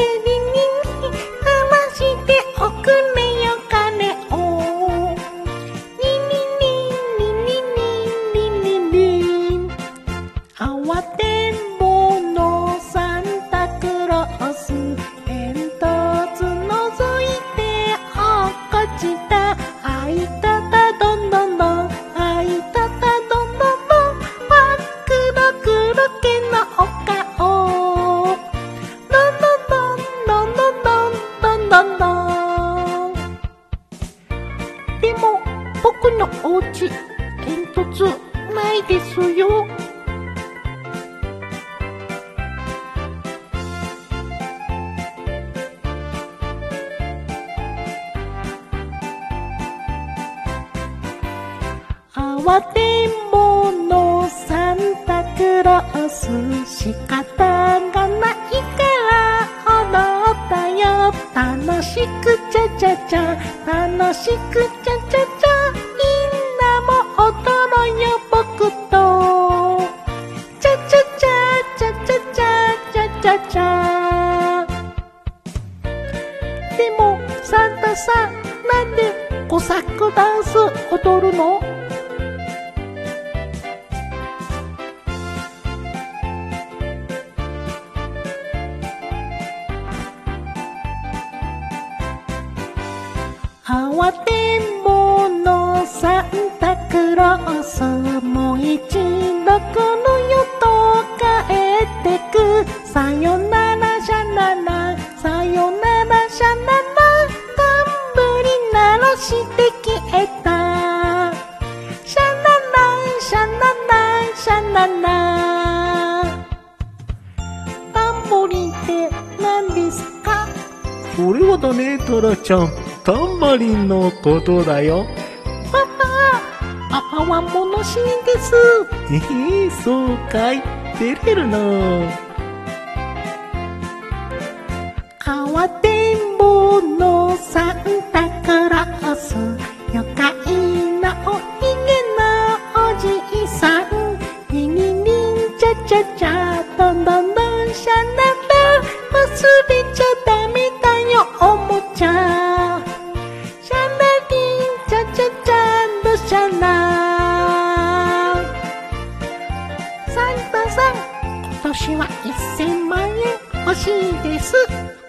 விடுவி 煙突ないですよ。慌てんぼのサンタクロース仕方がないから踊ったよ楽しくちゃちゃちゃ楽しくちゃちゃ。でもサンタさんなんでコサックダンス踊るの？慌てんぼのサンタクロースもう一度来るよと帰ってく。さよして消えたシャナラシャナラシャナラタンボリンって何ですか？それはだね、タラちゃん。タンバリンのことだよ。パパパパは物知りですえへそうかい。照れるな。父さん宝をす魚介のおひげのおじいさん。にぎにんちゃちゃちゃどんどんどんしゃならら結びちゃダメだよおもちゃ。しゃらりんちゃちゃちゃんどしゃなサンタさん年は1000万円欲しいです。